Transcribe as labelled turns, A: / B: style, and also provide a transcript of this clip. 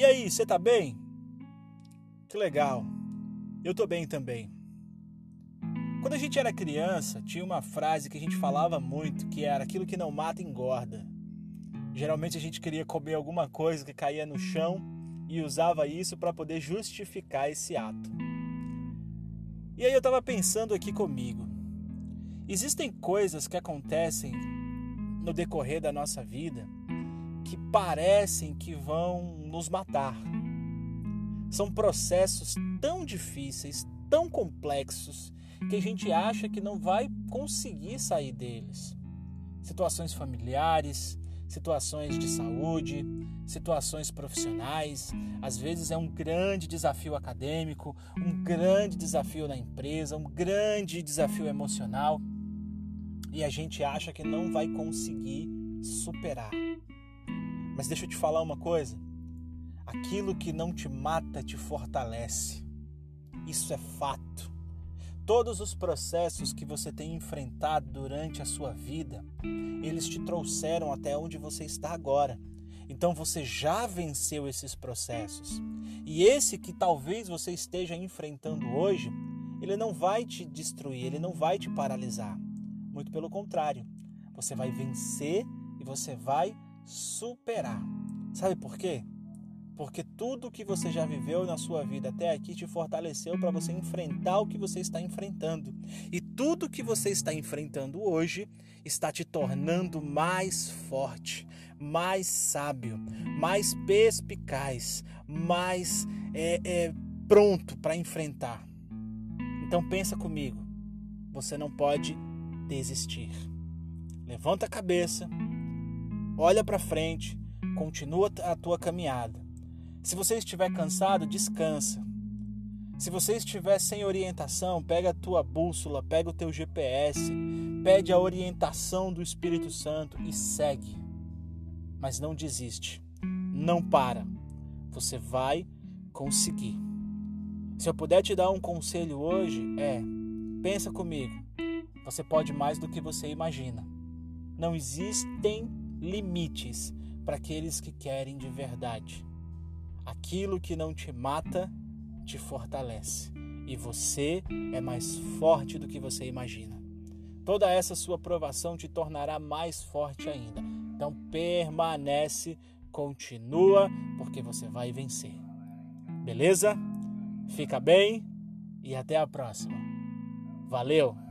A: E aí, você tá bem? Que legal. Eu tô bem também. Quando a gente era criança, tinha uma frase que a gente falava muito, que era aquilo que não mata engorda. Geralmente a gente queria comer alguma coisa que caía no chão e usava isso para poder justificar esse ato. E aí eu estava pensando aqui comigo. Existem coisas que acontecem no decorrer da nossa vida que parecem que vão nos matar. São processos tão difíceis, tão complexos, que a gente acha que não vai conseguir sair deles. Situações familiares, situações de saúde, situações profissionais, às vezes é um grande desafio acadêmico, um grande desafio na empresa, um grande desafio emocional e a gente acha que não vai conseguir superar. Mas deixa eu te falar uma coisa: aquilo que não te mata te fortalece. Isso é fato. Todos os processos que você tem enfrentado durante a sua vida, eles te trouxeram até onde você está agora. Então você já venceu esses processos. E esse que talvez você esteja enfrentando hoje, ele não vai te destruir, ele não vai te paralisar. Muito pelo contrário, você vai vencer e você vai superar. Sabe por quê? Porque tudo que você já viveu na sua vida até aqui te fortaleceu para você enfrentar o que você está enfrentando. E tudo que você está enfrentando hoje está te tornando mais forte, mais sábio, mais perspicaz, mais é, é, pronto para enfrentar. Então pensa comigo, você não pode desistir. Levanta a cabeça, olha para frente, continua a tua caminhada. Se você estiver cansado, descansa. Se você estiver sem orientação, pega a tua bússola, pega o teu GPS, pede a orientação do Espírito Santo e segue. Mas não desiste. Não para. Você vai conseguir. Se eu puder te dar um conselho hoje, é: pensa comigo. Você pode mais do que você imagina. Não existem limites para aqueles que querem de verdade. Aquilo que não te mata te fortalece e você é mais forte do que você imagina. Toda essa sua provação te tornará mais forte ainda. Então permanece, continua, porque você vai vencer. Beleza? Fica bem e até a próxima. Valeu!